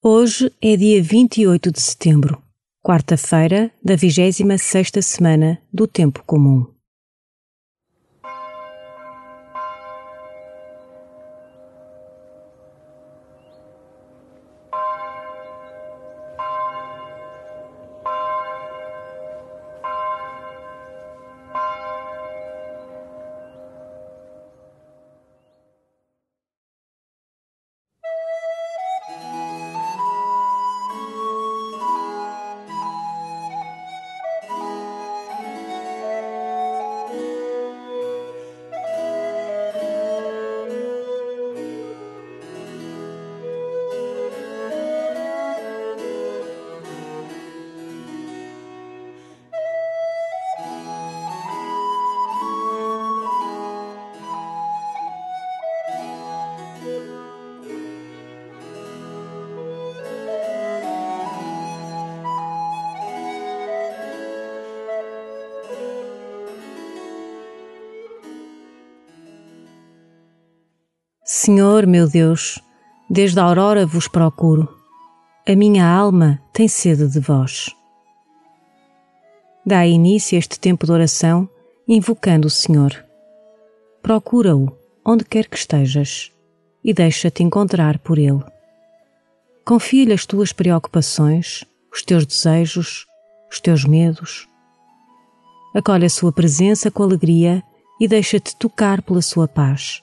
Hoje é dia 28 de setembro, quarta-feira da 26 sexta semana do Tempo Comum. Senhor meu Deus, desde a aurora vos procuro. A minha alma tem sede de vós. Dá início a este tempo de oração invocando o Senhor. Procura-o onde quer que estejas e deixa-te encontrar por ele. Confia-lhe as tuas preocupações, os teus desejos, os teus medos. Acolhe a sua presença com alegria e deixa-te tocar pela sua paz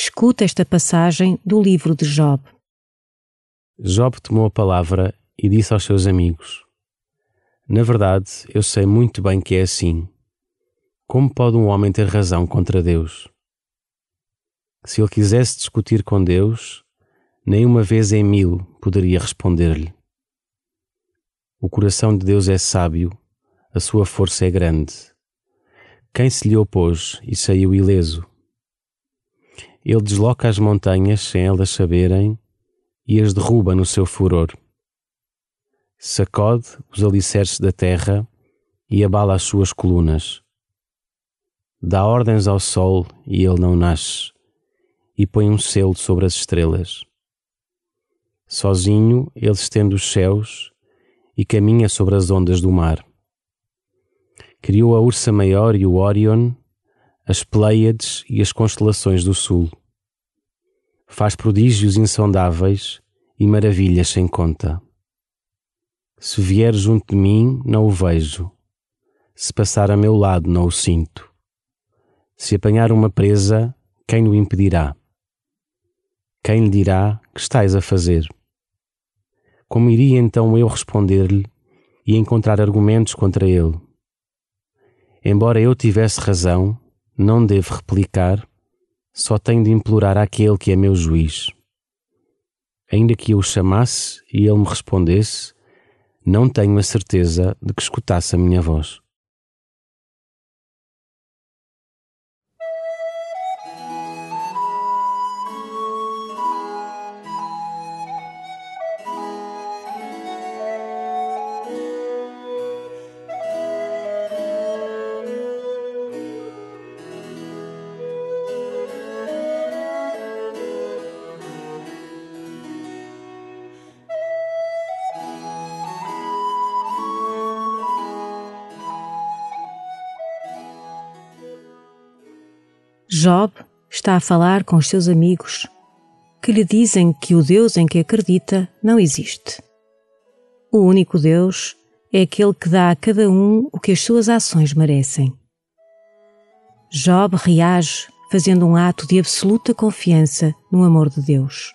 Escuta esta passagem do livro de Job. Job tomou a palavra e disse aos seus amigos: Na verdade, eu sei muito bem que é assim. Como pode um homem ter razão contra Deus? Se ele quisesse discutir com Deus, nem uma vez em mil poderia responder-lhe. O coração de Deus é sábio, a sua força é grande. Quem se lhe opôs e saiu ileso? Ele desloca as montanhas sem elas saberem e as derruba no seu furor. Sacode os alicerces da terra e abala as suas colunas. Dá ordens ao sol e ele não nasce, e põe um selo sobre as estrelas. Sozinho ele estende os céus e caminha sobre as ondas do mar. Criou a Ursa Maior e o Orion, as Pleiades e as constelações do Sul. Faz prodígios insondáveis e maravilhas sem conta. Se vier junto de mim, não o vejo. Se passar a meu lado, não o sinto. Se apanhar uma presa, quem o impedirá? Quem lhe dirá que estás a fazer? Como iria então eu responder-lhe e encontrar argumentos contra ele? Embora eu tivesse razão, não devo replicar, só tenho de implorar àquele que é meu juiz. Ainda que eu o chamasse e ele me respondesse, não tenho a certeza de que escutasse a minha voz. Job está a falar com os seus amigos que lhe dizem que o Deus em que acredita não existe. O único Deus é aquele que dá a cada um o que as suas ações merecem. Job reage fazendo um ato de absoluta confiança no amor de Deus.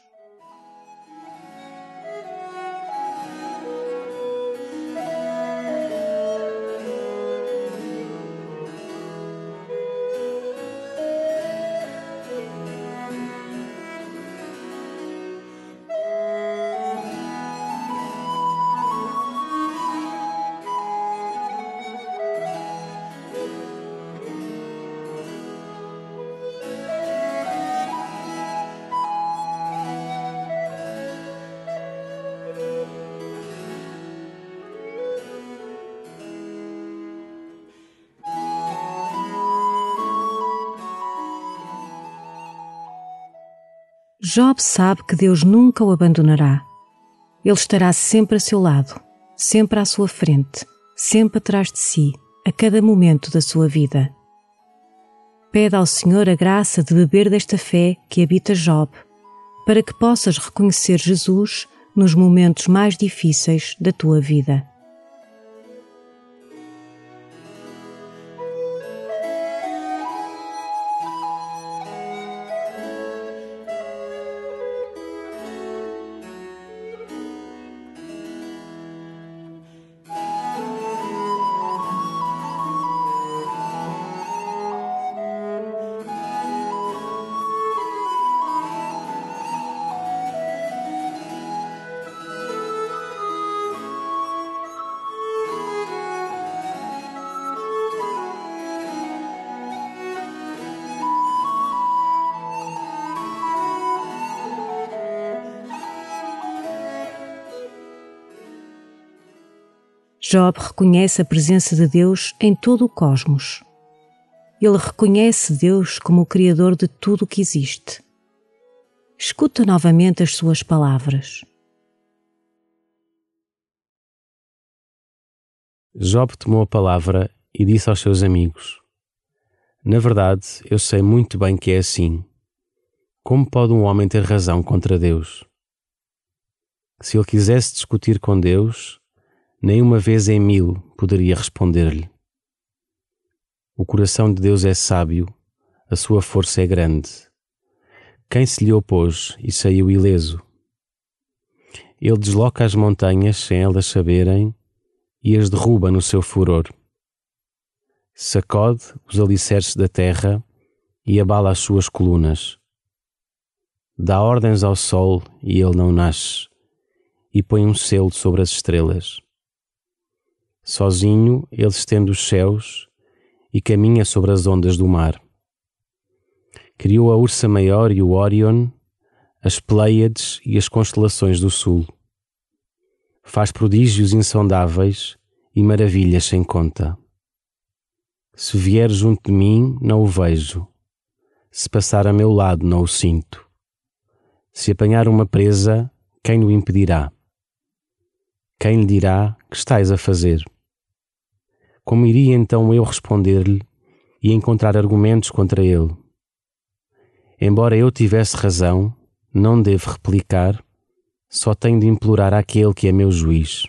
Job sabe que Deus nunca o abandonará. Ele estará sempre a seu lado, sempre à sua frente, sempre atrás de si, a cada momento da sua vida. Pede ao Senhor a graça de beber desta fé que habita Job, para que possas reconhecer Jesus nos momentos mais difíceis da tua vida. Job reconhece a presença de Deus em todo o cosmos. Ele reconhece Deus como o Criador de tudo o que existe. Escuta novamente as suas palavras. Job tomou a palavra e disse aos seus amigos: Na verdade, eu sei muito bem que é assim. Como pode um homem ter razão contra Deus? Se ele quisesse discutir com Deus, nem uma vez em mil poderia responder-lhe. O coração de Deus é sábio, a sua força é grande. Quem se lhe opôs e saiu ileso? Ele desloca as montanhas sem elas saberem e as derruba no seu furor. Sacode os alicerces da terra e abala as suas colunas. Dá ordens ao sol e ele não nasce, e põe um selo sobre as estrelas. Sozinho ele estende os céus e caminha sobre as ondas do mar. Criou a Ursa Maior e o Órion, as Pleiades e as constelações do sul. Faz prodígios insondáveis e maravilhas sem conta. Se vier junto de mim, não o vejo. Se passar a meu lado, não o sinto. Se apanhar uma presa, quem o impedirá? Quem lhe dirá que estás a fazer? Como iria então eu responder-lhe e encontrar argumentos contra ele? Embora eu tivesse razão, não devo replicar, só tenho de implorar àquele que é meu juiz.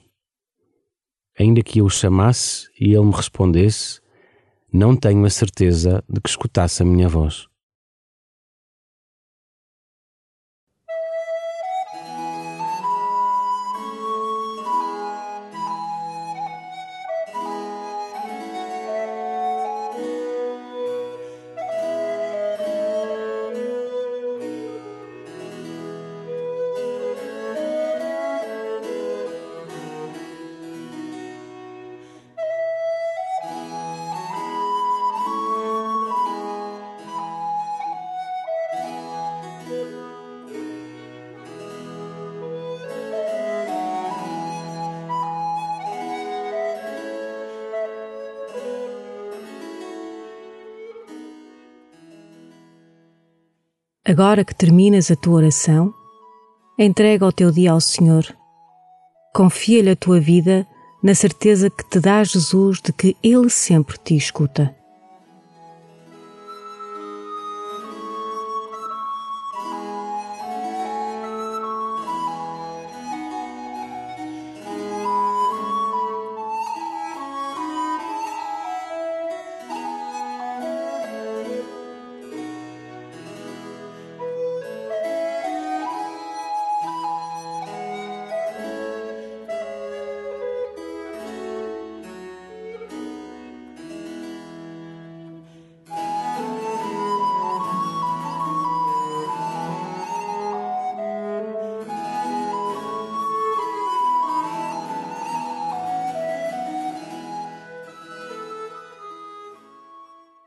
Ainda que eu o chamasse e ele me respondesse, não tenho a certeza de que escutasse a minha voz. Agora que terminas a tua oração, entrega o teu dia ao Senhor. Confia-lhe a tua vida na certeza que te dá Jesus de que Ele sempre te escuta.